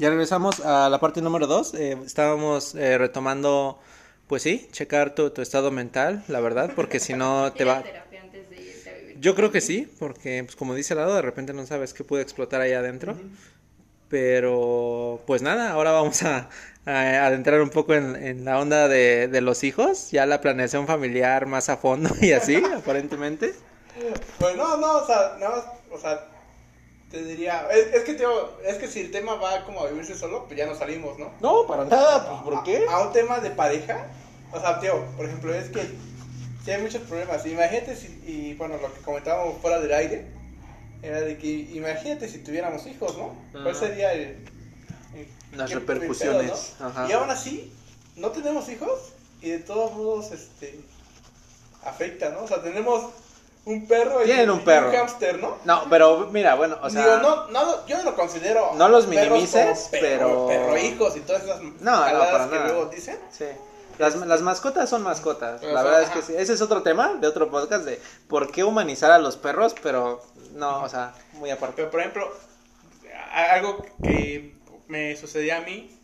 Ya regresamos a la parte número dos. Eh, estábamos eh, retomando, pues sí, checar tu, tu estado mental, la verdad, porque si no te va... terapia antes de irte a vivir? Yo creo que sí, porque pues como dice el lado, de repente no sabes qué puede explotar ahí adentro. Pero pues nada, ahora vamos a, a adentrar un poco en, en la onda de, de los hijos, ya la planeación familiar más a fondo y así, aparentemente. Pues no, no, o sea, nada más, o sea, te diría, es, es que tío, es que si el tema va como a vivirse solo, pues ya no salimos, ¿no? No, para nada, pues ¿por qué? A, a un tema de pareja, o sea, tío, por ejemplo, es que sí hay muchos problemas. Imagínate si, y bueno, lo que comentábamos fuera del aire, era de que imagínate si tuviéramos hijos, ¿no? ¿Cuál Ajá. sería el... el- Las repercusiones, pedo, ¿no? ajá. Y aún así, no tenemos hijos y de todos modos, este, afecta, ¿no? O sea, tenemos un perro y Tienen un perro. un hámster, ¿no? No, pero mira, bueno, o sea... Digo, no, no, yo no lo considero. No los minimices, pero- Perro hijos y todas esas no, jaladas para que nada. luego dicen. Sí. Las, las mascotas son mascotas. La verdad es que sí. Ese es otro tema de otro podcast de por qué humanizar a los perros, pero no, o sea, muy aparte. Pero, por ejemplo, algo que me sucedía a mí,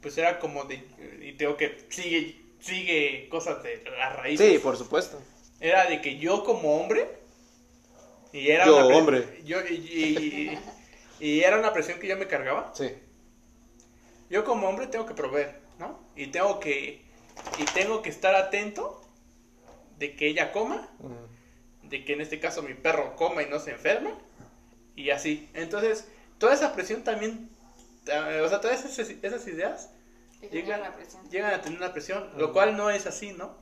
pues era como de. Y tengo que. Sigue, sigue cosas de la raíz. Sí, por supuesto. Era de que yo, como hombre. Y era Yo, una hombre. Yo, y, y- y- y era una presión que yo me cargaba. Sí. Yo como hombre tengo que proveer, ¿no? Y tengo que y tengo que estar atento de que ella coma, de que en este caso mi perro coma y no se enferme y así. Entonces, toda esa presión también o sea, todas esas, esas ideas llegan, a tener una presión, lo cual no es así, ¿no?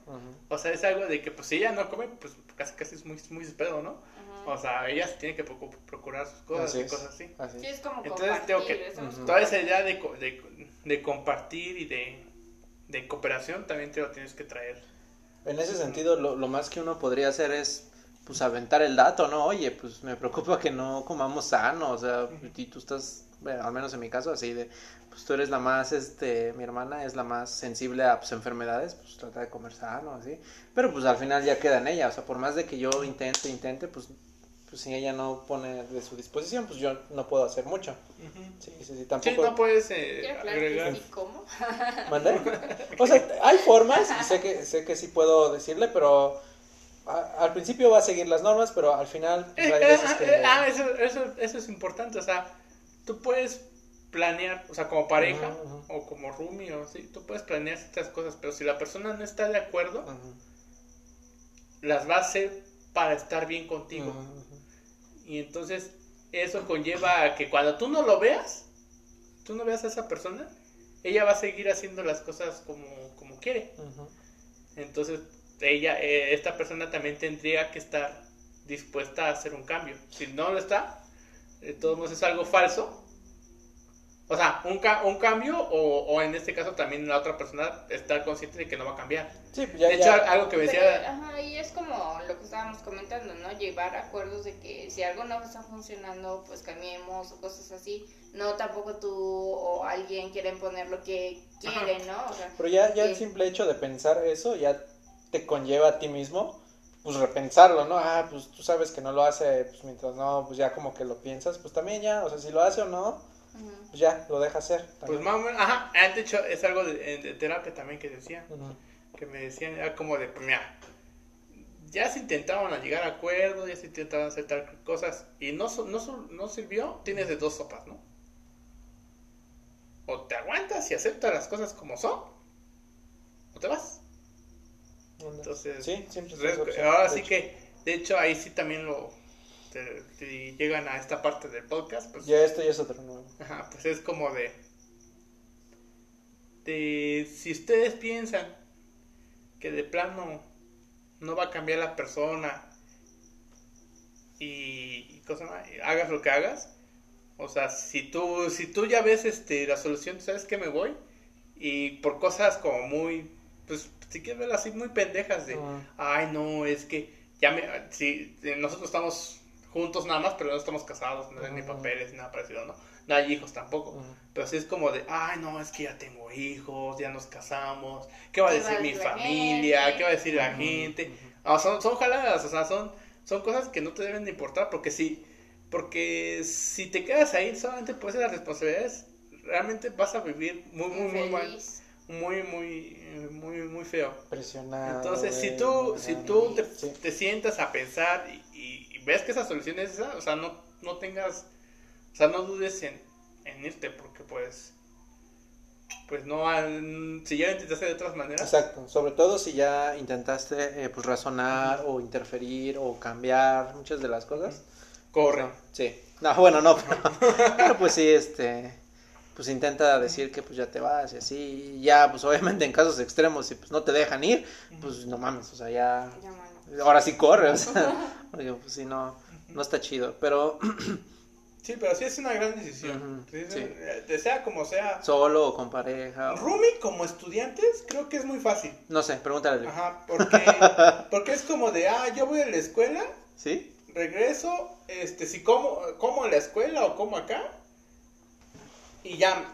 O sea, es algo de que pues si ella no come, pues casi casi es muy muy su pedo, ¿no? Ajá. O sea, ella se tiene que procu- procurar sus cosas Así y es. cosas así. Así Sí, es. como Entonces tengo que-. Toda esa idea de, de, de compartir y de, de cooperación también te lo tienes que traer. En ese sentido, lo, lo más que uno podría hacer es pues aventar el dato, ¿no? Oye, pues me preocupa que no comamos sano, o sea, y tú estás, bueno, al menos en mi caso, así de, pues tú eres la más, este, mi hermana es la más sensible a pues, enfermedades, pues trata de comer sano, así, pero pues al final ya queda en ella, o sea, por más de que yo intente, intente, pues, pues si ella no pone de su disposición, pues yo no puedo hacer mucho, sí, sí, sí, Sí, tampoco. no puedes eh, agregar. que sí como. ¿Mande? O sea, hay formas sé que, sé que sí puedo decirle, pero a- al principio va a seguir las normas, pero al final pues, hay veces ah, que... ah, eso, eso, eso es importante, o sea, tú puedes planear, o sea, como pareja o como roomie o así, tú puedes planear ciertas cosas, pero si la persona no está de acuerdo, las va a hacer para estar bien contigo. Y entonces eso conlleva a que cuando tú no lo veas, tú no veas a esa persona, ella va a seguir haciendo las cosas como, como quiere. Entonces ella, eh, esta persona también tendría que estar dispuesta a hacer un cambio. Si no lo está, de todos modos es algo falso. O sea, un, ca- un cambio o, o en este caso también la otra persona estar consciente de que no va a cambiar. Sí, pues ya, de hecho, ya- algo que me Pero, decía... ajá, y es como lo que estábamos comentando, ¿no? Llevar acuerdos de que si algo no está funcionando, pues cambiemos o cosas así. No tampoco tú o alguien quieren poner lo que quieren, ¿no? O sea, pero ya, ya el simple hecho de pensar eso ya te conlleva a ti mismo, pues repensarlo, ¿no? Ah, pues tú sabes que no lo hace, pues mientras no, pues ya como que lo piensas, pues también ya, o sea, si lo hace o no, pues ya, lo deja hacer. Pues más o menos, ajá, ah, de hecho es algo de, de terapia también que decían. Ujú. que me decían, era como de, pues mira, ya se intentaban a llegar a acuerdos, ya se intentaban hacer tal cosas y no, no, no sirvió, tienes de dos sopas, ¿no? O te aguantas y aceptas las cosas como son, o te vas. Entonces, sí, siempre es opción, ahora sí hecho. que, de hecho, ahí sí también lo, te- si llegan a esta parte del podcast, pues, Ya esto ya es otro nuevo. Ajá, pues es como de, de si ustedes piensan que de plano no va a cambiar la persona y, y cosa más, y hagas lo que hagas, o sea, si tú si tú ya ves este la solución, sabes que me voy y por cosas como muy pues si quieres verlo así muy pendejas de, ay no, es que ya me si nosotros estamos juntos nada más, pero no estamos casados, no hay ni papeles, ni nada parecido, ¿no? No hay hijos tampoco. Pero sí es como de, ay, no, es que ya tengo hijos, ya nos casamos, ¿qué va a ¿Qué decir mi familia? gente? ¿Qué va a decir la gente? Ah, son, son jaladas, o sea, son, son cosas que no te deben de importar porque si, porque si te quedas ahí solamente por esas responsabilidades, realmente vas a vivir muy, muy, muy mal. Muy, muy, eh, muy, muy feo. Presionado. Entonces, si tú, si tú te, Sí. te sientas a pensar y, y- y ves que esa solución es esa, o sea, no, no tengas, o sea, no dudes en, en irte, porque pues, pues no, si ya lo intentaste de otras maneras, Exacto, sobre todo si ya intentaste eh, pues razonar o interferir o cambiar muchas de las cosas. corre. No, sí. No, bueno, no, pero, pero, pues sí, este, pues intenta decir que pues ya te vas y así, y ya pues obviamente en casos extremos si pues no te dejan ir, pues no mames, o sea, ya ahora sí corre, o sea, porque pues sí no no está chido, pero Sí, pero sí es una gran decisión. Ujú, Sí, eh, de sea como sea. solo o con pareja, o- Roomie como estudiantes creo que es muy fácil. no sé, pregúntale. Ajá, porque, porque es como de, ah, yo voy a la escuela, ¿Sí? regreso, este, si como, como en la escuela o como acá, y ya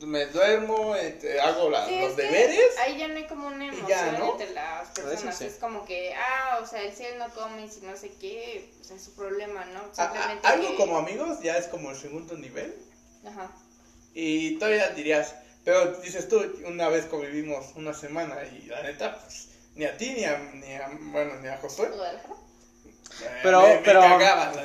me duermo, este, hago la- Sí, los deberes. Ahí ya no hay como una emoción ya, ¿no? entre las personas. sí. Es como que, ah, o sea, el cielo no come y si no sé qué, pues es su problema, ¿no? A- a- Simplemente algo que- como amigos ya es como el segundo nivel. Ajá. Y todavía dirías, pero dices tú, una vez convivimos una semana y la neta, pues, ni a ti ni a, ni a, bueno, ni a Josué. Guadalajara. Eh, Pero, me- me pero,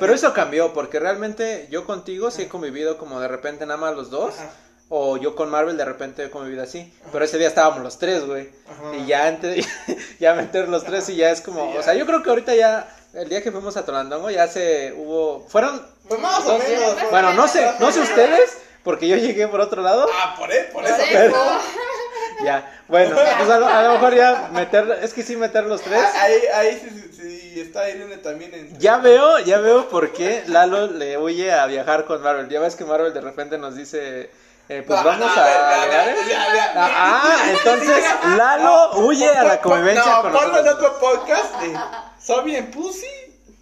pero eso cambió, porque realmente yo contigo sí he convivido como de repente nada más los dos, Ajá, o yo con Marvel de repente he convivido así, pero ese día estábamos los tres, güey, ajá. y ya entre, ya meter los tres y ya es como, Sí, ya. o sea, yo creo que ahorita ya, el día que fuimos a Tolandongo ya se hubo, fueron, Pues más o Dos- menos. bueno, no sé, no sé ustedes, porque yo llegué por otro lado, Ah, por, e- por Por eso. eso. ya, bueno, pues a lo, a lo mejor ya meter, es que sí meter los tres. Ah, Ahí, ahí sí, sí, sí, está Irene también en... Ya veo, ya veo por qué Lalo le huye a viajar con Marvel. Ya ves que Marvel de repente nos dice, eh, pues No, vamos no, a, ver, ver, lugares. ver. Ah, ah, entonces Lalo huye a la convivencia no, con ponlo en nosotros. otro podcast de Soy bien pussy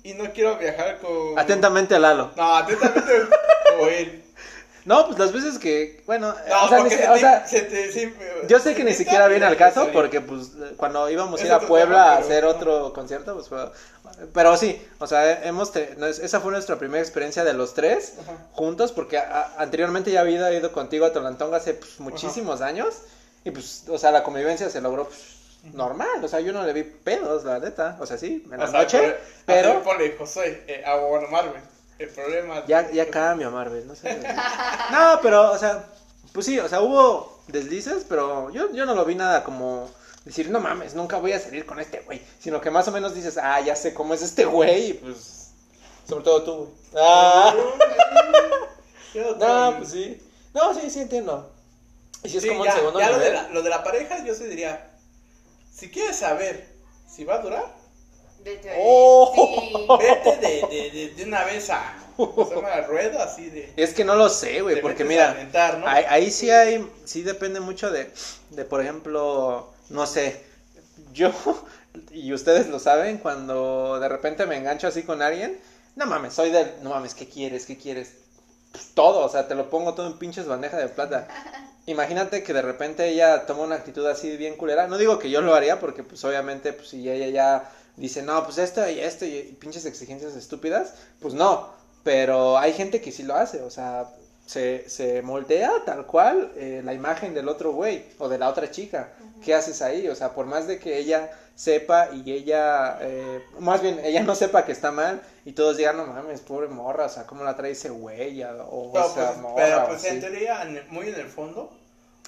y no quiero viajar con... Atentamente a Lalo. No, atentamente con él. No, pues las veces que, bueno, No, o sea, ni porque si- se o te- sea, se te- sí, yo sé que ni siquiera viene al caso porque pues cuando íbamos a ir a Puebla tema, a hacer otro concierto, pues fue... Pero sí, o sea, hemos esa fue nuestra primera experiencia de los tres. Ajá. juntos porque a- anteriormente ya había ido contigo a Tolantonga hace pues, muchísimos años y pues, o sea, la convivencia se logró pues, normal, o sea, yo no le vi pedos, la neta, o sea, sí, en la O sea, noche, pero... pero Ponle, José, eh, bueno, Marvel. El problema... ya, ya cambia Marvel, no sé. No, pero, o sea, pues sí, o sea, hubo deslices, pero yo, yo no lo vi nada como decir, no mames, nunca voy a salir con este güey, sino que más o menos dices, ah, ya sé cómo es este güey, y pues, sobre todo tú, güey. Ah. No, pues sí. No, sí, sí entiendo. Y si es Sí, como ya, el segundo ya lo, de la, lo de la pareja, yo sí diría, si quieres saber si va a durar, Vete a Oh. Sí. vete de, de, de, de una vez a, ¿cómo se llama? a rueda, así de... Es que no lo sé, güey, porque mira, aventar, ¿no? ahí, ahí sí hay, sí depende mucho de, de, por ejemplo, no sé, yo, y ustedes lo saben, cuando de repente me engancho así con alguien, no mames, soy del, no mames, ¿qué quieres? ¿Qué quieres? Pues todo, o sea, te lo pongo todo en pinches bandeja de plata. Imagínate que de repente ella toma una actitud así bien culera. No digo que yo lo haría porque pues obviamente pues si ella ya dice, no, pues esto y esto y, pinches exigencias estúpidas, pues no. Pero hay gente que sí lo hace, o sea, se, se moldea tal cual eh, la imagen del otro güey o de la otra chica. ¿Qué haces ahí? O sea, por más de que ella sepa y ella, eh, más bien, ella no sepa que está mal y todos digan, no mames, pobre morra, o sea, ¿cómo la trae ese güey? O Pero esa pues, morra, pero o pues en teoría, muy en el fondo,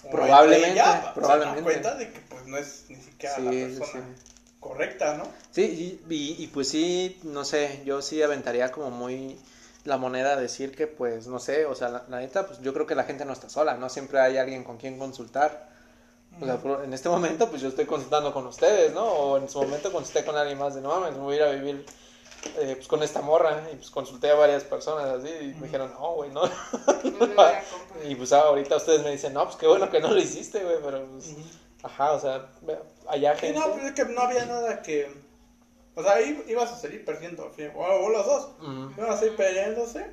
o Probablemente, ella, probablemente. se da cuenta de que pues no es ni siquiera Sí, la sí, persona sí. Correcta, ¿no? Sí, y, y- y pues sí, no sé, yo sí aventaría como muy la moneda a decir que pues, no sé, o sea, la, la neta, pues yo creo que la gente no está sola, ¿no? Siempre hay alguien con quien consultar. O sea, en este momento pues yo estoy consultando con ustedes, ¿no? O en su momento consulté con alguien más de, no mames, me voy a ir a vivir eh, pues con esta morra y pues consulté a varias personas así y me dijeron, no, güey, no. Y pues ahorita ustedes me dicen, no, pues qué bueno que no lo hiciste, güey, pero pues, ajá, o sea, allá Sí, gente. no, pues es que no había nada que... O sea, ahí ibas a salir perdiendo, o, o los dos. Ujú. Iban a salir peleándose,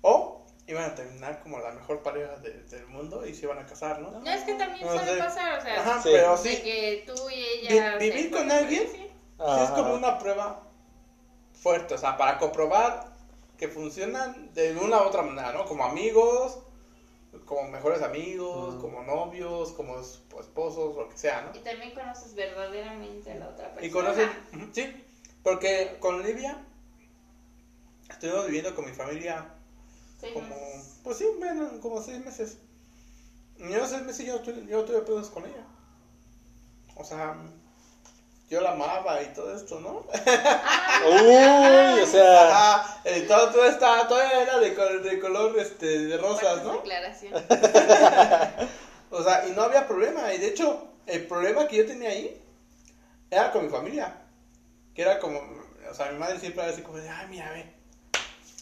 o iban a terminar como la mejor pareja de- del mundo y se iban a casar, ¿no? No, es que también No suele sé. pasar, o sea, Ajá, Sí. pero de sí, que tú y ella. Vi- vivir con alguien. sí. sí es como una prueba fuerte, o sea, para comprobar que funcionan de una u otra manera, ¿no? Como amigos, como mejores amigos, Mm. como novios, como es- esposos, lo que sea, ¿no? Y también conoces verdaderamente a la otra persona. Y conocen, ujú, sí, porque con Livia estuvimos viviendo con mi familia Seis como, meses. pues sí, bueno, como seis meses. Y en esos seis meses yo, no tuve- yo tuve pedos con ella. O sea, yo la amaba y todo esto, ¿no? Uy, o sea, Ajá, eh, todo, todo estaba, todo era de, col- de color este, de rosas, ¿no? declaraciones. O sea, y no había problema. Y de hecho, el problema que yo tenía ahí era con mi familia. Que era como, o sea, mi madre siempre era así como de, ay, mira, ve,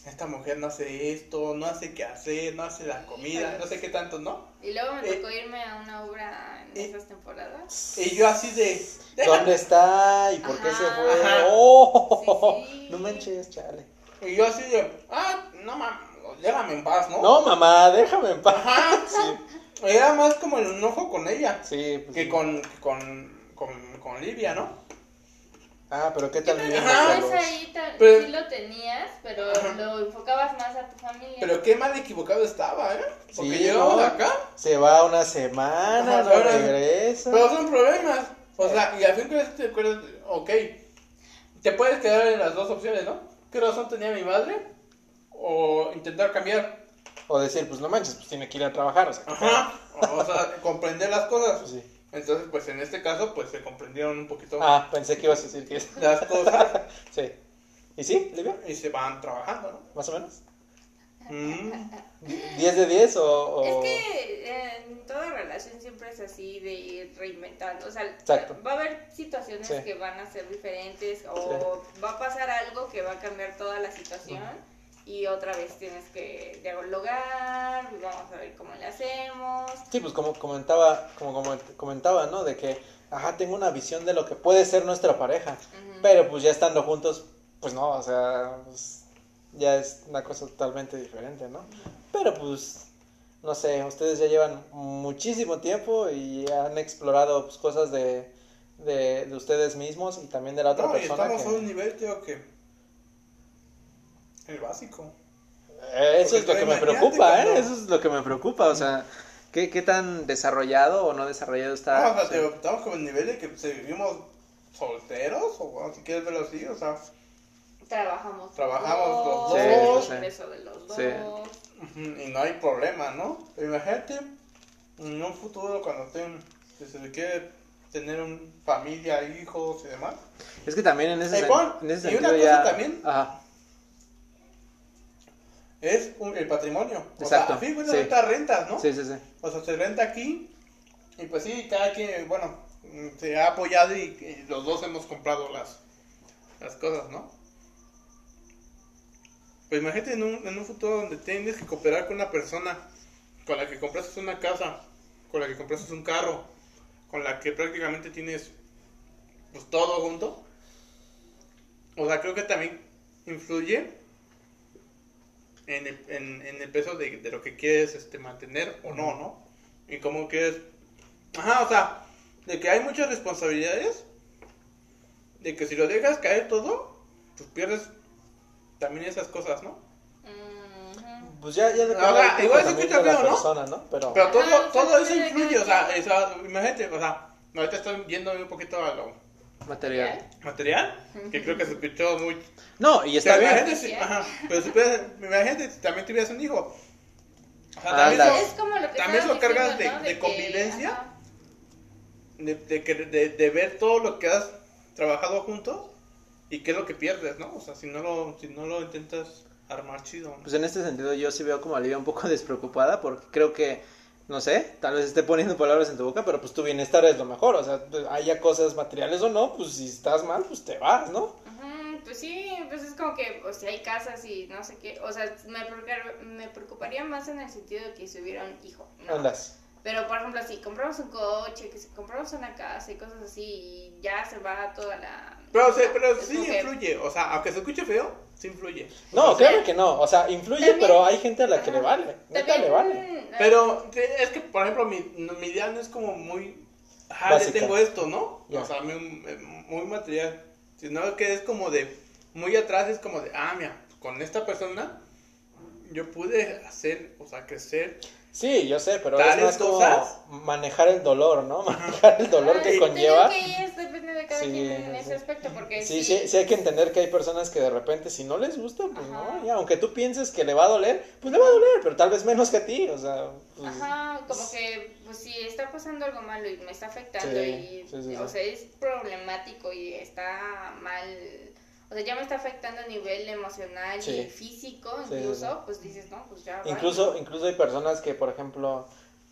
esta mujer no hace esto, no hace qué hacer, no hace la comida, no sé qué tanto, ¿no? Y luego me Eh, tocó irme a una obra en eh, esas temporadas. Y yo así de. ¿dónde está? ¿Y por qué se fue? Ajá. ¡Oh! Sí, sí. No manches, chale. Y yo así de, ah, no mames, déjame en paz, ¿no? No, mamá, déjame en paz. Ajá, sí. Era más como el enojo con ella Sí, pues que sí. con, con, con, con Livia, ¿no? Ah, pero ¿qué tal solos? vez ahí tal- Pero- sí lo tenías, pero Ajá. lo enfocabas más a tu familia. Pero qué mal equivocado estaba, ¿eh? Porque Sí, llegamos ¿no? acá, Se va una semana, Ajá, no ahora- regresa. pero son problemas. O sea, y al fin que te acuerdas, ok, te puedes quedar en las dos opciones, ¿no? ¿Qué razón tenía mi madre? O intentar cambiar. O decir, pues no manches, pues tiene que ir a trabajar, o sea. ¿qué Ajá. O sea, comprender las cosas. Pues sí. Entonces, pues en este caso, pues se comprendieron un poquito Ah, pensé que ibas a decir que las cosas Sí. ¿Y sí, Livia? y se van trabajando, ¿no? ¿Más o menos? Mm. ¿10 de 10 o...? o- Es que eh, en toda relación siempre es así de ir reinventando. O sea, Exacto. va a haber situaciones Sí. que van a ser diferentes o va a pasar algo que va a cambiar toda la situación y otra vez tienes que dialogar, vamos a ver cómo le hacemos. Sí, pues como comentaba, como, comentaba, ¿no? De que, ajá, tengo una visión de lo que puede ser nuestra pareja. Pero pues ya estando juntos, pues no, o sea, pues, ya es una cosa totalmente diferente, ¿no? Pero pues, no sé, ustedes ya llevan muchísimo tiempo y han explorado pues, cosas de, de, de ustedes mismos y también de la otra No, y persona. estamos que- a un nivel, tío, que... El básico. Eh, Eso Porque es lo que me preocupa, ¿eh? cuando- Eso es lo que me preocupa, o sea, ¿qué, qué tan desarrollado o no desarrollado está? No, o sea, Sí. tío, estamos como en el nivel de que se vivimos solteros, o bueno, si quieres verlo así, o sea... Trabajamos, Trabajamos los dos. Sí, sí. de los dos. Sí. Ujú, Y no hay problema, ¿no? Imagínate en un futuro cuando estén, si se le quiere tener un familia, hijos y demás. Es que también en ese, Eh, en ese y una sentido cosa ya... también. Ajá, Es un- el patrimonio. O Exacto, sea, cuentas sí. rentas, ¿no? sí, sí, sí. O sea, se renta aquí y pues sí, cada quien, bueno, se ha apoyado y, y los dos hemos comprado las, las cosas, ¿no? Pues imagínate en un, en un futuro donde tienes que cooperar con una persona con la que compraste una casa, con la que compraste un carro, con la que prácticamente tienes pues todo junto. O sea, creo que también influye en el, en, en el peso de, de lo que quieres este, mantener o no, ¿no? Y cómo quieres... Ajá, o sea, de que hay muchas responsabilidades, de que si lo dejas caer todo, pues pierdes también esas cosas, ¿no? Pues ya, ya depende Ahora, del igual se escucha de la feo, ¿no? persona, ¿no? Pero, Pero todo, todo eso influye, o sea, esa- imagínate, o sea, ahorita estoy viendo un poquito a lo material. material, que creo que se escuchó muy... No, y está bien. imagínate si- ajá, pero si puedes- imagínate si también tuvieras un hijo. O sea, Ah, también como lo que también estabas lo cargas diciendo, de- ¿no? de convivencia. de, de, que- de, de ver todo lo que has trabajado juntos y qué es lo que pierdes, ¿no? O sea, si no lo, si no lo intentas armar chido. ¿no? Pues en este sentido yo sí veo como a Livia un poco despreocupada porque creo que, no sé, tal vez esté poniendo palabras en tu boca, pero pues tu bienestar es lo mejor. O sea, haya cosas materiales o no, pues si estás mal, pues te vas, ¿no? Ujú, Pues sí, pues es como que, pues si hay casas y no sé qué, o sea, me, preocuparía, me preocuparía más en el sentido de que si hubiera un hijo, ¿no? Andas. Pero, por ejemplo, si compramos un coche, que si compramos una casa y cosas así, y ya se va toda la... Pero, sí, pero sí influye, o sea, aunque se escuche feo, sí influye. No, O sea, claro que no. O sea, influye, También- pero hay gente a la que le vale. Neta le vale. eh, Pero sí, es que, por ejemplo, mi, mi idea no es como muy... Ah, ya Básica. tengo esto, ¿no? O sea, muy, muy material. Sino que es como de... Muy atrás es como de, ah, mira, con esta persona yo pude hacer, o sea, crecer. Sí, yo sé, pero es más como manejar el dolor, ¿no? Manejar el dolor Ah, que sí, conlleva. te digo que es, depende de cada Sí, quien en sí. ese aspecto, porque Sí, sí, sí hay que entender que hay personas que de repente si no les gusta, pues Ajá. no, ya, aunque tú pienses que le va a doler, pues le va a doler, pero tal vez menos que a ti, o sea, pues, Ajá, como que, pues si está pasando algo malo y me está afectando Sí, y, sí, sí, o sí. sea, es problemático y está mal, o sea, ya me está afectando a nivel emocional Sí. y físico incluso, sí. pues dices, no, pues ya. incluso, incluso hay personas que, por ejemplo,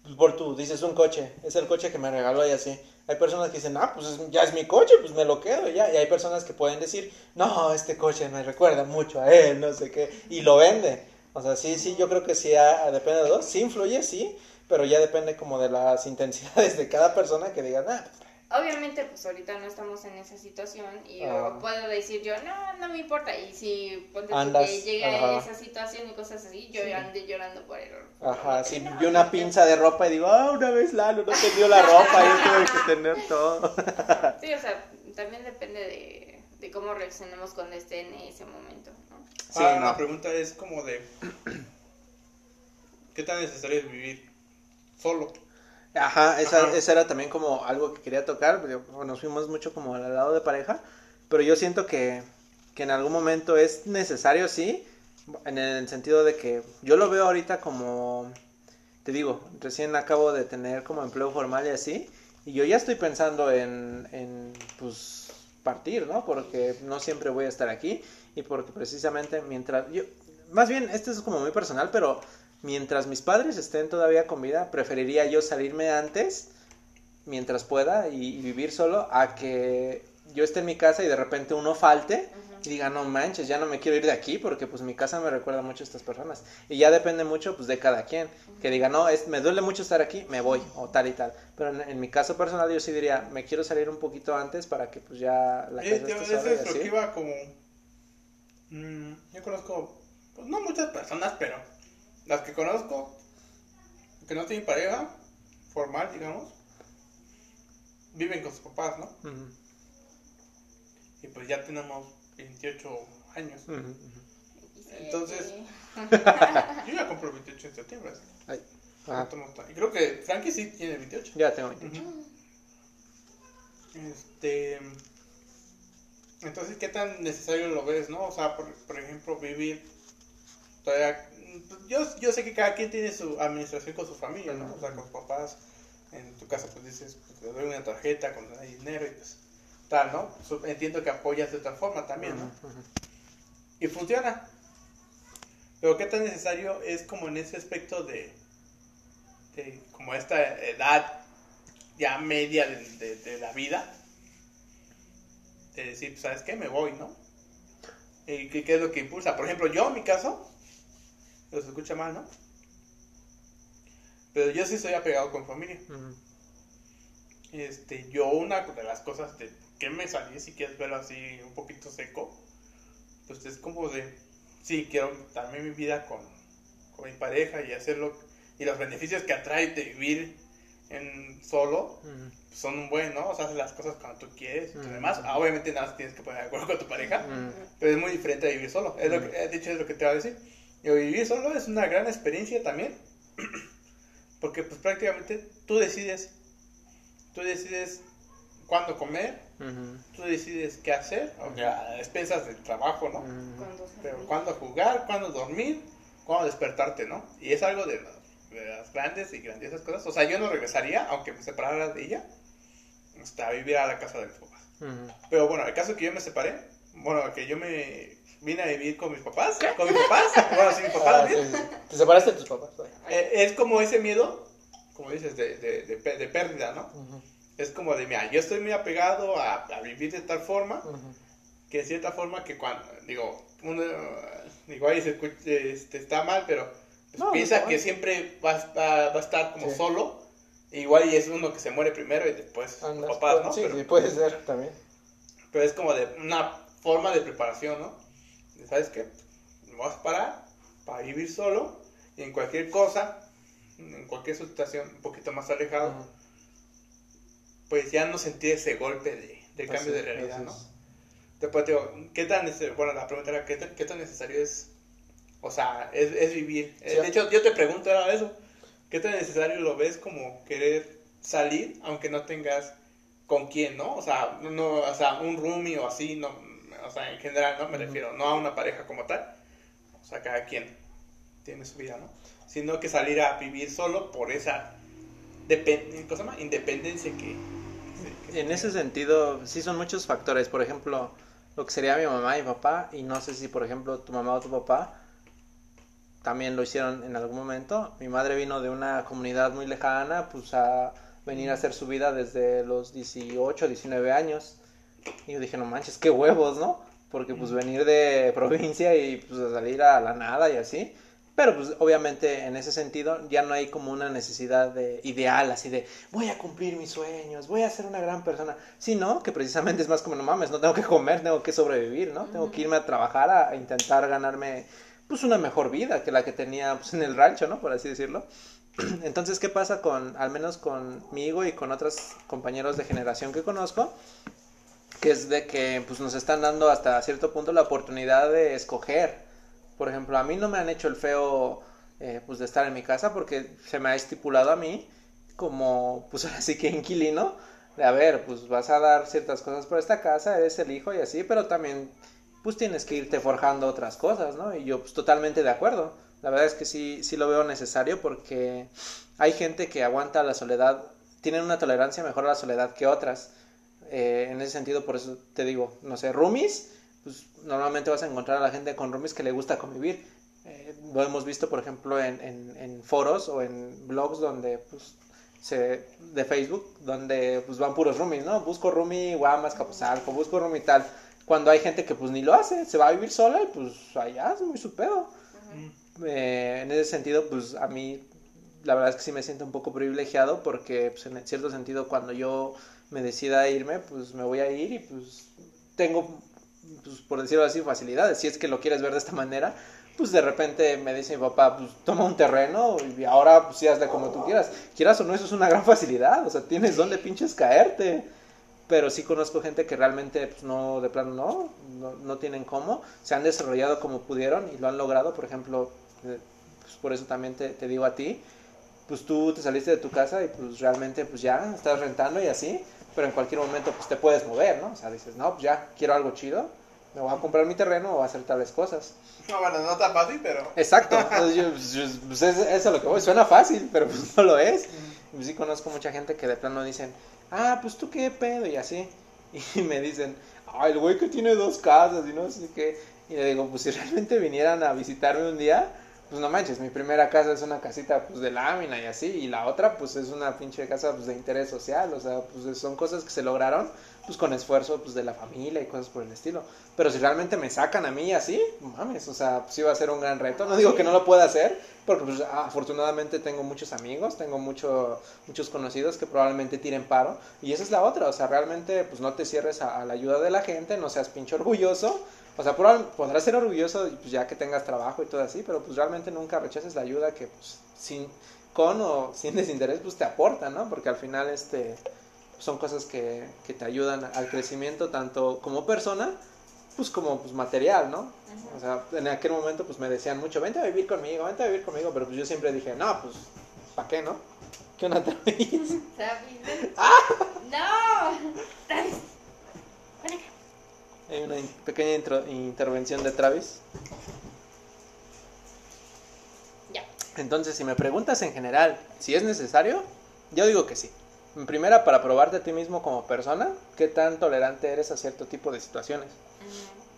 pues, por tú dices un coche, es el coche que me regaló y así. Hay personas que dicen, ah, pues es- ya es mi coche, pues me lo quedo ya. Y hay personas que pueden decir, no, este coche me recuerda mucho a él, no sé qué, y lo vende. O sea, sí, sí, yo creo que sí, ah, depende de dos, sí influye, sí, pero ya depende como de las intensidades de cada persona que digan, ah, Obviamente, pues ahorita no estamos en esa situación y Ah. yo puedo decir yo, no, no me importa. Y si ponte tú Andas, que llega ajá. esa situación y cosas así, yo Sí. ande llorando por el Ajá, si No, vi una pinza de ropa y digo, ah, una vez Lalo no te dio la ropa, yo tuve que tener todo. Sí, o sea, también depende de, de cómo reaccionemos cuando esté en ese momento, ¿no? Sí, no. la pregunta es como de, ¿qué tan necesario es vivir solo? Ajá, esa, Ajá. esa era también como algo que quería tocar, bueno, nos fuimos mucho como al lado de pareja, pero yo siento que, que en algún momento es necesario, sí, en el sentido de que yo lo veo ahorita como, te digo, recién acabo de tener como empleo formal y así, y yo ya estoy pensando en, en pues, partir, ¿no? Porque no siempre voy a estar aquí, y porque precisamente mientras, yo, más bien, esto es como muy personal, pero mientras mis padres estén todavía con vida, preferiría yo salirme antes, mientras pueda, y, y vivir solo, a que yo esté en mi casa y de repente uno falte y diga, no manches, ya no me quiero ir de aquí porque pues mi casa me recuerda mucho a estas personas. Y ya depende mucho pues de cada quien, que diga, no, es, me duele mucho estar aquí, me voy, o tal y tal. Pero en, en mi caso personal yo sí diría, me quiero salir un poquito antes para que pues ya la Eh, casa esté es lo así. que iba como... mm, yo conozco, pues no muchas personas, pero las que conozco, que no tienen pareja formal, digamos, viven con sus papás, ¿no? Y pues ya tenemos 28 años. Entonces- Yo ya compro 28 en septiembre. así. Ay, Y creo que Frankie sí tiene 28. ya tengo 28. Ujú. Este. Entonces, ¿qué tan necesario lo ves, no? O sea, por, por ejemplo, vivir todavía. pues, Yo, yo sé que cada quien tiene su administración con su familia, ¿no? O sea, con sus papás. En tu casa, pues dices, pues, te doy una tarjeta con dinero y pues. Tal, ¿no? Entiendo que apoyas de otra forma también, ¿no? Y funciona. Pero qué tan necesario es como en ese aspecto de, de como esta edad ya media de, de- de la vida. De decir, pues, ¿sabes qué? Me voy, ¿no? ¿Y qué, qué es lo que impulsa? Por ejemplo, yo en mi caso, los escucha mal, ¿no? Pero yo sí soy apegado con familia. Ujú. Este, yo una de las cosas de que me salí, si quieres verlo así un poquito seco, pues es como de, sí, quiero darme mi vida con, con mi pareja y hacerlo, y los beneficios que atrae de vivir en solo Ujú. pues, son un buen, ¿no? O sea, haces las cosas cuando tú quieres y todo Ujú. demás. Ah, obviamente nada más tienes que poner de acuerdo con tu pareja, Ujú. pero es muy diferente a vivir solo. Es lo que, de hecho, es lo que te voy a decir. Y vivir solo es una gran experiencia también, porque pues prácticamente tú decides, tú decides cuándo comer, Ujú. tú decides qué hacer, aunque a expensas del trabajo, ¿no? Se Pero cuándo jugar, cuándo dormir, cuándo despertarte, ¿no? Y es algo de, las- de las grandes y grandiosas cosas. O sea, yo no regresaría, aunque me separara de ella, hasta vivir a la casa de mis papás. Ujú. Pero bueno, el caso que yo me separé, bueno, que yo me vine a vivir con mis papás, con mis papás, bueno, sin mis papás, Ah, sí, bien, sí. Te separaste de tus papás. eh, es como ese miedo, como dices, de, de, de, pérdida, ¿no? Es como de, mira, yo estoy muy apegado a, a vivir de tal forma, que de cierta forma que cuando, digo, uno, digo, ahí se escucha- este, está mal, pero pues, No, piensa que siempre va, va, va a estar como Sí. solo, igual y es uno que se muere primero y después los Andas papás, ¿no? Sí, pero, sí, puede ser también. pero es como de una forma de preparación, ¿no? ¿Sabes qué? Me vas a parar para vivir solo y en cualquier cosa, en cualquier situación un poquito más alejado, pues ya no sentir ese golpe de, de cambio de realidad, ¿no? es. Después te digo, ¿qué tan necesario? Bueno, la pregunta era, ¿qué tan, qué tan necesario es O sea, es, es vivir. De hecho, yo te pregunto ahora eso. ¿Qué tan necesario lo ves como querer salir aunque no tengas con quién, ¿no? O sea, no, o sea, un roomie o así, no, o sea, en general, ¿no? Me refiero, no a una pareja como tal. O sea, cada quien tiene su vida, ¿no? Sino que salir a vivir solo por esa ¿cómo se llama? independencia que, En ese sentido, sí son muchos factores. Por ejemplo, lo que sería mi mamá y mi papá, y no sé si, por ejemplo, tu mamá o tu papá también lo hicieron en algún momento. Mi madre vino de una comunidad muy lejana, pues a venir a hacer su vida desde los 18, 19 años. Y yo dije, no manches, qué huevos, ¿no? Porque pues venir de provincia y pues salir a la nada y así. Pero pues obviamente en ese sentido ya no hay como una necesidad de ideal, así de voy a cumplir mis sueños, voy a ser una gran persona. Sino que precisamente es más como no mames, no tengo que comer, tengo que sobrevivir, ¿no? Tengo que irme a trabajar a, intentar ganarme pues una mejor vida que la que tenía pues, en el rancho, ¿no? Por así decirlo. Entonces, ¿qué pasa con, al menos conmigo y con otros compañeros de generación que conozco? Que es de que pues nos están dando hasta cierto punto la oportunidad de escoger por ejemplo, a mí no me han hecho el feo eh, pues de estar en mi casa porque se me ha estipulado a mí como pues así que inquilino de a ver, pues vas a dar ciertas cosas por esta casa, eres el hijo y así, pero también pues tienes que irte forjando otras cosas, ¿no? Y yo pues totalmente de acuerdo. La verdad es que sí, sí lo veo necesario porque hay gente que aguanta la soledad, tienen una tolerancia mejor a la soledad que otras. Eh, en ese sentido, por eso te digo, no sé, roomies pues normalmente vas a encontrar a la gente con roomies que le gusta convivir. Eh, lo hemos visto, por ejemplo, en, en, foros o en blogs donde, pues, se, de Facebook, donde, pues, van puros roomies, ¿no? Busco roomie Guamas, Capuzalco, busco roomie tal. Cuando hay gente que, pues, ni lo hace, se va a vivir sola y, pues, allá es muy su pedo. Eh, en ese sentido, pues, a mí, la verdad es que sí me siento un poco privilegiado porque, pues, en cierto sentido, cuando yo me decida irme, pues, me voy a ir y, pues, tengo pues, por decirlo así, facilidades. Si es que lo quieres ver de esta manera, pues de repente me dice mi papá, pues toma un terreno y ahora pues sí hazle como tú quieras. Quieras o no, eso es una gran facilidad, o sea, tienes donde pinches caerte. Pero sí conozco gente que realmente, pues no, de plano no, no, tienen cómo, se han desarrollado como pudieron y lo han logrado, por ejemplo, eh, pues por eso también te, te digo a ti, pues tú te saliste de tu casa y pues realmente pues ya estás rentando y así, pero en cualquier momento pues te puedes mover, ¿no? O sea, dices, no, pues ya quiero algo chido, me voy a comprar mi terreno o voy a hacer tales cosas. No, bueno, no tan fácil, pero... Exacto, pues, pues eso es lo que voy, suena fácil, pero pues no lo es. Pues sí conozco mucha gente que de plano dicen, ah, pues tú qué pedo, y así. Y me dicen, ah, el güey que tiene dos casas y no sé qué. Y le digo, pues si realmente vinieran a visitarme un día, pues no manches, mi primera casa es una casita pues de lámina y así, y la otra pues es una pinche casa pues de interés social, o sea, pues son cosas que se lograron pues con esfuerzo pues de la familia y cosas por el estilo. Pero si realmente me sacan a mí así, mames, o sea, pues iba a ser un gran reto. No digo que no lo pueda hacer, porque pues afortunadamente tengo muchos amigos, tengo mucho, muchos conocidos que probablemente tiren paro, y esa es la otra, o sea, realmente pues no te cierres a, a la ayuda de la gente, no seas pinche orgulloso o sea, podrás ser orgulloso pues, ya que tengas trabajo y todo así, pero pues realmente nunca rechaces la ayuda que pues, sin, con o sin desinterés pues te aporta, ¿no? Porque al final este, son cosas que, que te ayudan al crecimiento tanto como persona, pues como pues material, ¿no? O sea, en aquel momento pues me decían mucho, vente a vivir conmigo, vente a vivir conmigo, pero pues yo siempre dije, no, pues, ¿para qué, no? ¿Qué onda, Travis? ¡Ah! ¡No! hay una pequeña intervención de Travis. Ya. Entonces, si me preguntas en general si es necesario, yo digo que sí. En primera, para probarte a ti mismo como persona, qué tan tolerante eres a cierto tipo de situaciones.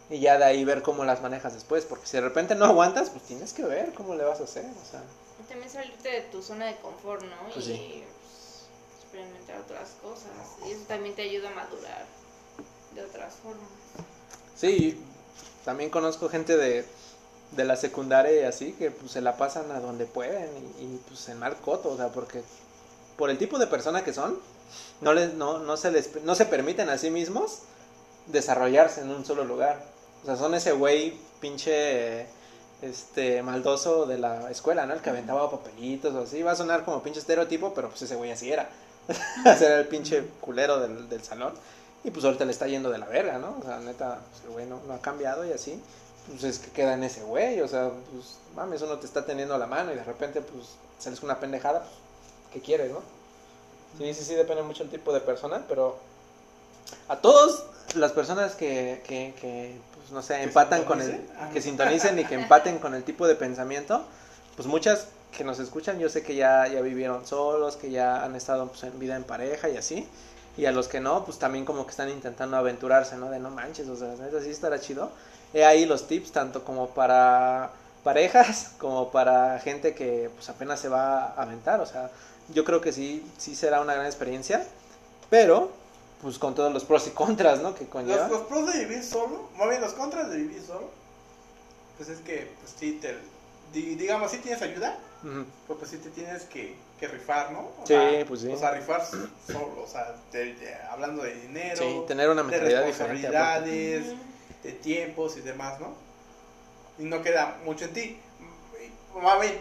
Y ya de ahí ver cómo las manejas después, porque si de repente no aguantas, pues tienes que ver cómo le vas a hacer. O sea. también salirte de tu zona de confort, ¿no? Pues y pues, experimentar otras cosas. Y eso también te ayuda a madurar de otras formas. Sí, también conozco gente de, de la secundaria y así que pues se la pasan a donde pueden y, pues en coto, o sea, porque por el tipo de persona que son, no les no, no se les no se permiten a sí mismos desarrollarse en un solo lugar. O sea, son ese güey pinche este maldoso de la escuela, ¿no? El que aventaba papelitos o así. Va a sonar como pinche estereotipo, pero pues ese güey así era. era el pinche culero del, del salón. Y pues ahorita le está yendo de la verga, ¿no? O sea, neta, pues, el güey no, ha cambiado y así. pues es que queda en ese güey, o sea, pues mames, uno te está teniendo la mano y de repente pues sales con una pendejada, pues, ¿qué quieres, no? Sí, sí, sí, depende mucho el tipo de persona, pero a todos las personas que, que, que pues no sé, ¿Que empatan con el, que sintonicen y que empaten con el tipo de pensamiento, pues muchas que nos escuchan, yo sé que ya, ya vivieron solos, que ya han estado pues, en vida en pareja y así, y a los que no, pues también como que están intentando aventurarse, ¿no? De no manches, o sea, neta, sí estará chido. He ahí los tips, tanto como para parejas, como para gente que pues apenas se va a aventar, o sea, yo creo que sí, sí será una gran experiencia, pero pues con todos los pros y contras, ¿no? Que conlleva. Los, los pros de vivir solo, más bien los contras de vivir solo, pues es que, pues sí, te, di- digamos, sí tienes ayuda, pero pues sí te tienes que, que rifar, ¿no? O Sí, sea, pues sí. O sea, rifar solo, o sea, de- de- hablando de dinero, Sí, tener una de mentalidad diferente. aparte. responsabilidades, de tiempos y demás, ¿no? Y no queda mucho en ti. Más bien,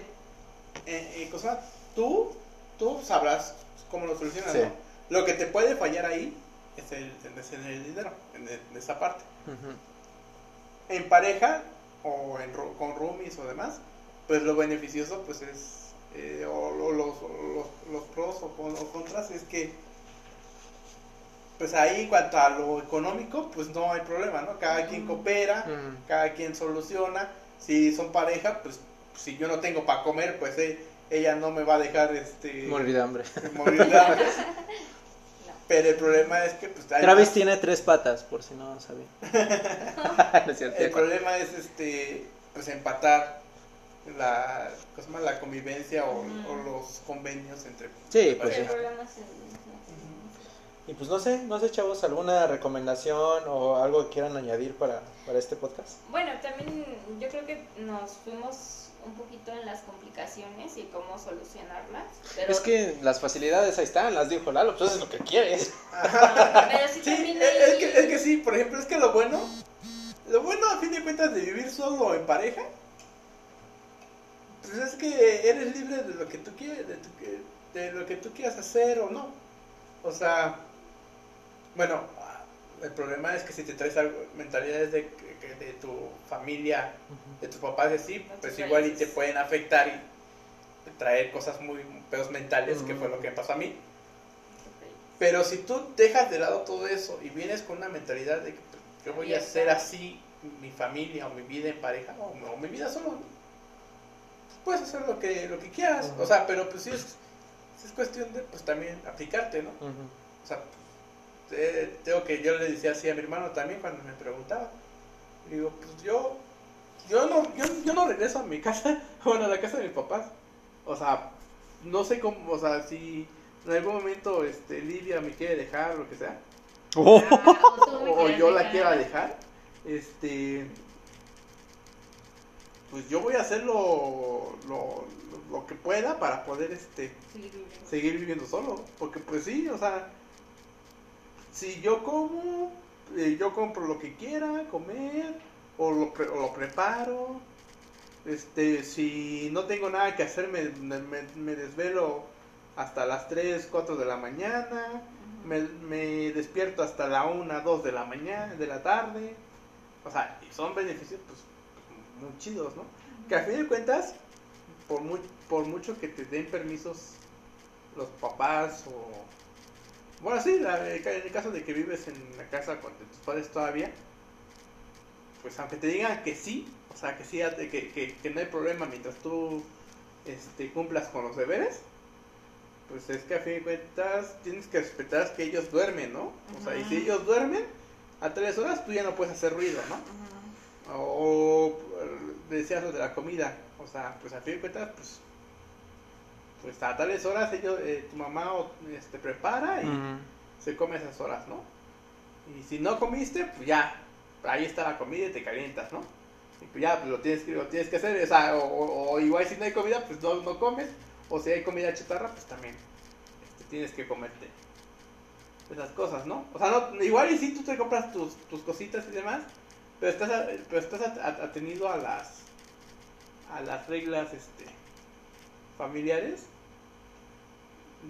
eh, eh, cosa, tú, tú sabrás cómo lo solucionas, Sí. ¿no? Lo que te puede fallar ahí es el, es el dinero, en, el- en esa parte. Ujú. En pareja o en, con roomies o demás, pues lo beneficioso pues es, eh, o, lo- los, los, los pros o, o contras es que pues ahí en cuanto a lo económico pues no hay problema, ¿no? Cada quien coopera, cada quien soluciona, si son pareja pues si yo no tengo para comer pues eh, ella no me va a dejar este Morir de hambre. morir de hambre. Pero el problema es que pues hay Travis más- tiene tres patas, por si no sabía. no. El problema es este pues empatar la ¿cómo se llama? la convivencia o, los convenios entre Sí, pues sí. Y pues no sé, no sé, chavos, alguna recomendación o algo que quieran añadir para, para este podcast. Bueno, también yo creo que nos fuimos un poquito en las complicaciones y cómo solucionarlas. Pero, Es que las facilidades ahí están, las dijo Lalo, pues eso es lo que quieres. pero sí, Sí, también es, que, es que sí, por ejemplo, es que lo bueno, lo bueno a fin de cuentas de vivir solo o en pareja, pues es que eres libre de lo que tú quieres, de, tu que- de lo que tú quieras hacer o no. O sea, bueno, el problema es que si te traes algo, mentalidades de, de tu familia, de tus papás así, pues igual y te pueden afectar y traer cosas muy pedos mentales, que fue lo que me pasó a mí. Pero si tú dejas de lado todo eso y vienes con una mentalidad de que pues, yo voy a hacer así mi familia o mi vida en pareja o, o mi vida solo. Puedes hacer lo que, lo que quieras. O sea, pero pues sí es, sí es cuestión de pues también aplicarte, ¿no? O sea, eh, tengo que yo le decía así a mi hermano también cuando me preguntaba. Digo, pues yo, yo no, yo, yo no regreso a mi casa, bueno, a la casa de mis papás. O sea, no sé cómo, o sea, si en algún momento este, Lidia me quiere dejar, lo que sea, Ah, o o yo la quiera dejar, este, pues yo voy a hacer lo, lo, lo que pueda para poder, este, viviendo. seguir viviendo solo. Porque pues sí, o sea, si yo como, eh, yo compro lo que quiera comer, o lo, pre- o lo preparo. Este, si no tengo nada que hacer, me, me, me desvelo hasta las 3, 4 de la mañana. Me, me despierto hasta la 1, 2 de la mañana, de la tarde. O sea, y son beneficios pues muy chidos, ¿no? Que a fin de cuentas, por, mu- por mucho que te den permisos los papás o... Bueno, sí, la- en el caso de que vives en la casa con tus padres todavía, pues aunque te digan que sí, o sea, que sí, que, que, que no hay problema mientras tú este, cumplas con los deberes, pues es que a fin de cuentas tienes que respetar que ellos duermen, ¿no? O sea, y si ellos duermen, a tres horas tú ya no puedes hacer ruido, ¿no? O decías lo de la comida, o sea, pues a fin de cuentas, pues, pues a tales horas ellos, eh, tu mamá o, este, prepara y se come esas horas, ¿no? Y si no comiste, pues ya, ahí está la comida y te calientas, ¿no? Y pues ya, pues lo tienes que, lo tienes que hacer, o, sea, o, o- o igual si no hay comida, pues no, no comes, o si hay comida chatarra, pues también este, tienes que comerte esas cosas, ¿no? O sea, no, igual y si tú te compras tus, tus cositas y demás, pero estás, pero estás atenido a las, a las reglas, este, familiares,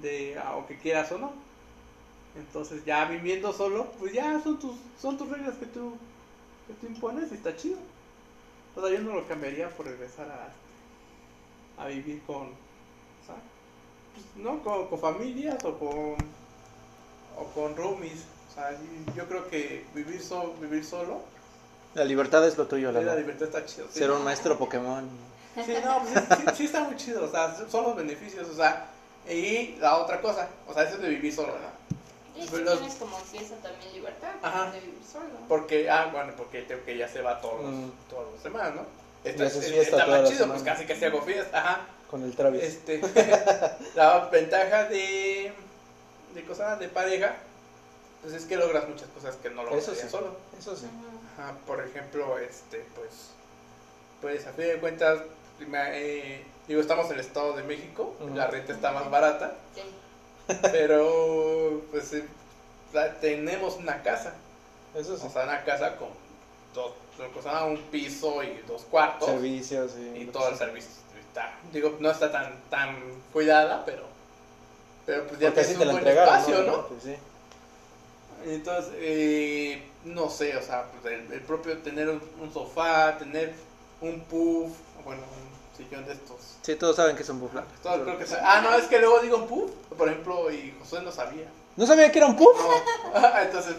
de, aunque quieras o no. Entonces ya viviendo solo, pues ya son tus, son tus reglas que tú, que tú impones y está chido. O sea, yo no lo cambiaría por regresar a, a vivir con, pues, ¿no? Con, con familias o con, o con roomies. O sea, yo creo que vivir, so, vivir solo, La libertad es lo tuyo, la la libertad está chido. sí. Ser un maestro Pokémon. Sí, no, pues sí, sí- sí está muy chido, o sea, son los beneficios, o sea, y la otra cosa, o sea, eso es de vivir solo, ¿no? Y tú Pero- tienes como esa también libertad Ajá. de vivir solo. Porque, ah, bueno, porque tengo que ya se va todos, los- Mm. todos los demás, ¿no? Es- fiesta está más chido, pues casi que se hago fiesta, ajá. Con el Travis. Este, la ventaja de, de cosas de pareja, pues es que logras muchas cosas que no logras Eso sí. solo. Eso sí. Ajá, por ejemplo, este, pues, pues a fin de cuentas, me- eh, digo, estamos en el Estado de México, la renta está más barata, Sí. pero pues eh, la- tenemos una casa, Eso sí. o sea, una casa con dos, o sea, un piso y dos cuartos Servicios y, y todo el servicio. Está, digo, no está tan tan cuidada, pero pero pues ya tienes te un buen espacio, ¿no? Pues sí. Entonces, eh, no sé, o sea, pues el, el propio tener un, un sofá, tener un puff, bueno, un sillón de estos. Sí, todos saben que es un buffalo. Todos creo que sa- Ah, no, es que luego digo un puff, por ejemplo, y José no sabía. ¿No sabía que era un puff? No, entonces,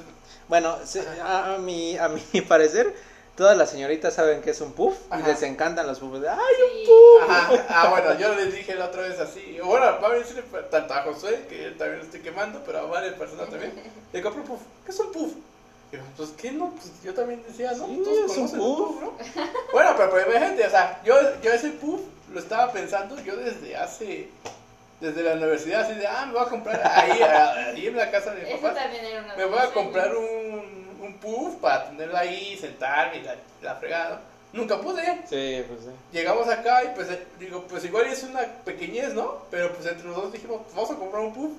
Bueno, sí, a, a mi, a mi parecer, todas las señoritas saben que es un puff y les encantan los puffs. ¡Ay! Sí. ajá, ah, bueno, yo les dije la otra vez así. Bueno, va a decirle tanto a José, que él también lo estoy quemando, pero a varias personas también. Le compro un puff. ¿Qué es un puff? Y yo, pues, ¿qué no? Pues yo también decía, ¿no? Sí, Todos es un conocen puff. ¿no? Bueno, pero, pero imagínate, o sea, yo, yo ese puff lo estaba pensando yo desde hace, desde la universidad, así de, ah, me voy a comprar ahí, ahí en la casa de mi papá, también era una me voy a comprar un, un puff para tenerlo ahí, sentarme y la, la fregada. Nunca pude. Sí, pues sí. Llegamos acá y pues digo, pues igual es una pequeñez, ¿no? Pero pues entre los dos dijimos, pues, vamos a comprar un puff.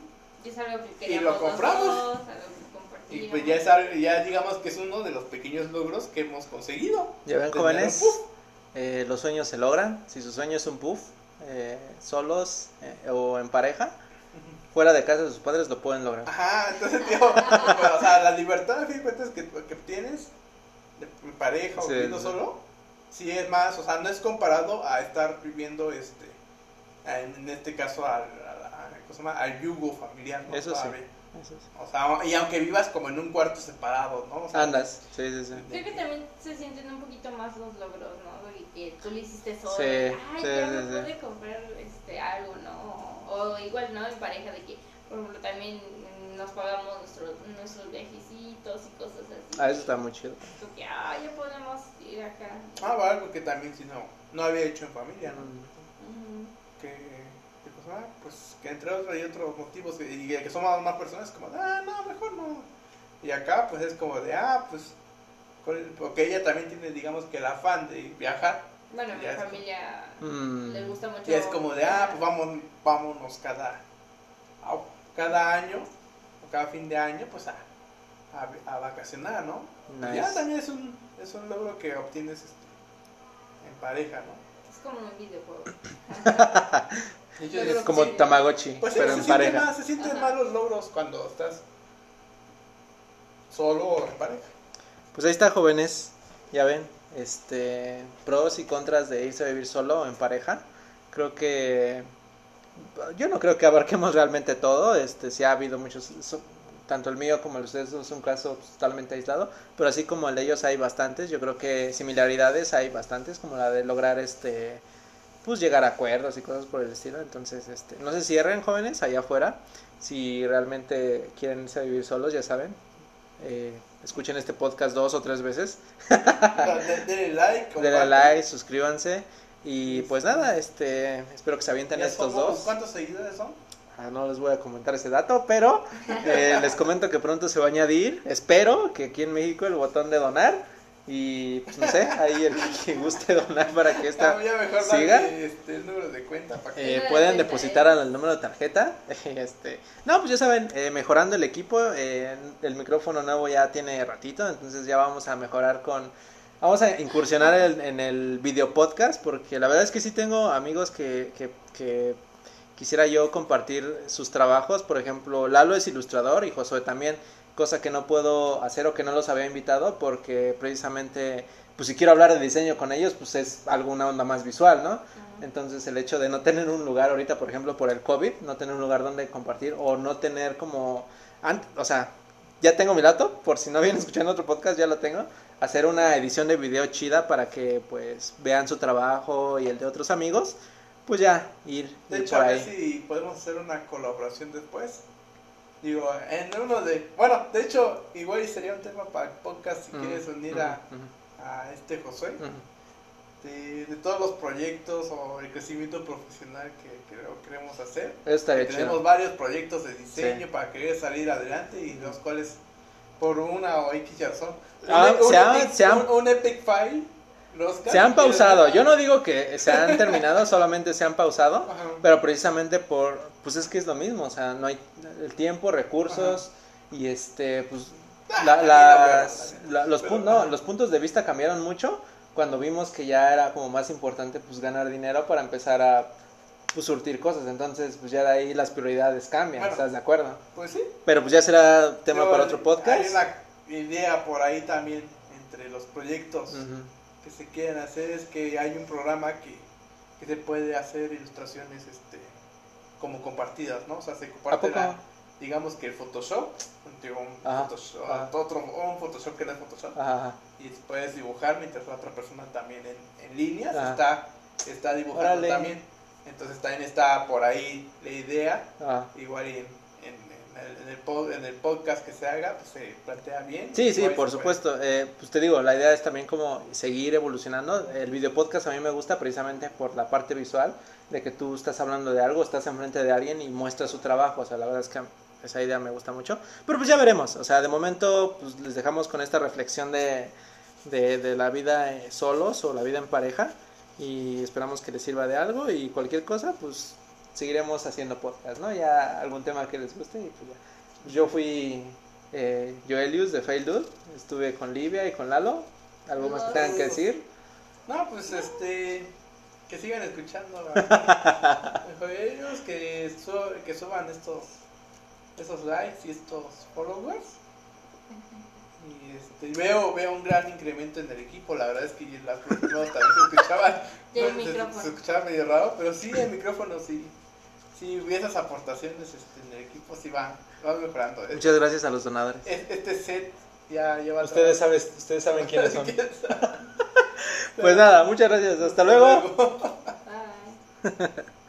Y es algo que Y queríamos lo compramos. dos, algo. Y pues ya, es, ya digamos que es uno de los pequeños logros que hemos conseguido. Ya ven, jóvenes, eh, los sueños se logran. Si su sueño es un puff, eh, solos eh, o en pareja, fuera de casa de sus padres lo pueden lograr. Ajá, entonces, tío, bueno, o sea, la libertad, de cuentas, que, que obtienes de en pareja o Sí, viviendo sí. solo, sí es más, o sea, no es comparado a estar viviendo, este, en, en este caso, al, al, al- ¿cómo se llama? al yugo familiar, ¿no? Eso sí. O sea, y aunque vivas como en un cuarto separado, ¿no? O sea, Andas, sí, sí, sí. Creo que también se sienten un poquito más los logros, ¿no? Que tú lo hiciste solo. Sí, Ay, sí, ya sí, me sí. pude comprar este, algo, ¿no? O igual, ¿no? En pareja, de que, por ejemplo, también nos pagamos nuestros, nuestros viajecitos y cosas así. Ah, eso está muy chido. Como que, ah, ya podemos ir acá. Ah, algo que también si no, no había hecho en familia, ¿no? Que, que pues, ah, pues que entre otros y otros motivos y que somos más personas como, ah, no, mejor no. Y acá pues es como de, ah, pues, con el- porque ella también tiene, digamos que el afán de viajar. Bueno, mi familia Mm. le gusta mucho. Y es como de, ah, pues vamos, vámonos cada, cada año, o cada fin de año, pues a, a, a vacacionar, ¿no? Nice. Ya también es un, es un logro que obtienes este, en pareja, ¿no? Es como un videojuego. Es Como sí, Tamagotchi, Pues pero se, en sienten pareja. más, se sienten más los logros cuando estás solo o en pareja. Pues ahí está, jóvenes. Ya ven, este pros y contras de irse a vivir solo o en pareja. Creo que yo no creo que abarquemos realmente todo. Este, sí ha habido muchos, so- tanto el mío como el de ustedes es un caso totalmente aislado, pero así como el de ellos hay bastantes. Yo creo que similaridades hay bastantes, como la de lograr este, pues llegar a acuerdos y cosas por el estilo. Entonces, este, no se cierren, jóvenes, allá afuera. Si realmente quieren irse a vivir solos, ya saben. eh, escuchen este podcast dos o tres veces. De- Denle like, Denle like, suscríbanse. Y pues nada, este, espero que se avienten estos somos- dos. ¿Cuántos seguidores son? Ah, no les voy a comentar ese dato, pero eh, les comento que pronto se va a añadir. Espero que aquí en México el botón de donar. Y pues no sé, ahí el que guste donar para que esta Ah, mejor siga. este, el número de cuenta para que... Eh, de pueden cuenta, depositar ¿eh? al número de tarjeta. Este, no, pues ya saben, eh, mejorando el equipo. eh, el micrófono nuevo ya tiene ratito, entonces ya vamos a mejorar con. Vamos a incursionar en, en el video podcast, porque la verdad es que sí tengo amigos que, que, que quisiera yo compartir sus trabajos. Por ejemplo, Lalo es ilustrador y Josué también, cosa que no puedo hacer o que no los había invitado porque precisamente pues si quiero hablar de diseño con ellos, pues es alguna onda más visual, ¿no? Entonces el hecho de no tener un lugar ahorita, por ejemplo, por el COVID, no tener un lugar donde compartir o no tener como, o sea, ya tengo mi dato, por si no vienen escuchando otro podcast, ya lo tengo, hacer una edición de video chida para que pues vean su trabajo y el de otros amigos, pues ya ir, de ir hecho, por a ver si podemos hacer una colaboración después. Digo, en uno de... Bueno, de hecho, igual sería un tema para el podcast si Ujú, quieres unir a, a este Josué. De, de todos los proyectos o el crecimiento profesional que, que queremos hacer. Estaría Tenemos varios proyectos de diseño Sí. para querer salir adelante y los cuales por una o X razón. Ah, un, se han- epic, un- un epic file. Se han pausado, yo no digo que se han terminado, solamente se han pausado, Ajá. pero precisamente por, pues es que es lo mismo, o sea, no hay el tiempo, recursos y este, pues la- las, la los, Pero, no, los puntos de vista cambiaron mucho cuando vimos que ya era como más importante pues ganar dinero para empezar a pues, surtir cosas, entonces pues ya de ahí las prioridades cambian, Bueno. ¿estás de acuerdo? Pues sí. Pero pues ya será tema Yo- para otro podcast. Hay una idea por ahí también entre los proyectos Ujú. Que se quieren hacer es que hay un programa que, que se puede hacer ilustraciones este como compartidas, ¿no? O sea, se comparte la- digamos que el Photoshop, digo, un, Ajá, Photoshop, ajá. otro, un Photoshop que no es Photoshop, Ajá, y puedes dibujar mientras la otra persona también en, en línea se Ajá. está, está dibujando Órale. también. Entonces también está por ahí la idea, igual y en, el, pod- en el podcast que se haga, pues se plantea bien. Sí, sí, por supuesto. Eh, pues te digo, la idea es también como seguir evolucionando. El video podcast a mí me gusta precisamente por la parte visual, de que tú estás hablando de algo, estás enfrente de alguien y muestras su trabajo. O sea, la verdad es que esa idea me gusta mucho. Pero pues ya veremos. O sea, de momento pues les dejamos con esta reflexión de, de, de la vida eh, solos o la vida en pareja. Y esperamos que les sirva de algo y cualquier cosa, pues seguiremos haciendo podcast, ¿no? Ya algún tema que les guste y pues ya. Yo fui eh, Joelius de Fail Dude, estuve con Livia y con Lalo. ¿Algo más que tengan que decir? No, pues este. Que sigan escuchando a ellos, que, su- que suban estos, estos likes y estos followers. Y este, veo, veo un gran incremento en el equipo. La verdad es que las primeras también se escuchaban. Y el no, se- micrófono. Se, escuchaba medio raro, pero sí, el micrófono sí. Sí, esas aportaciones este, en el equipo sí van, van mejorando. Este, Muchas gracias a los donadores. este set ya lleva. Ustedes, saben, ustedes saben quiénes son. Pues nada, muchas gracias. Hasta luego. luego. Bye.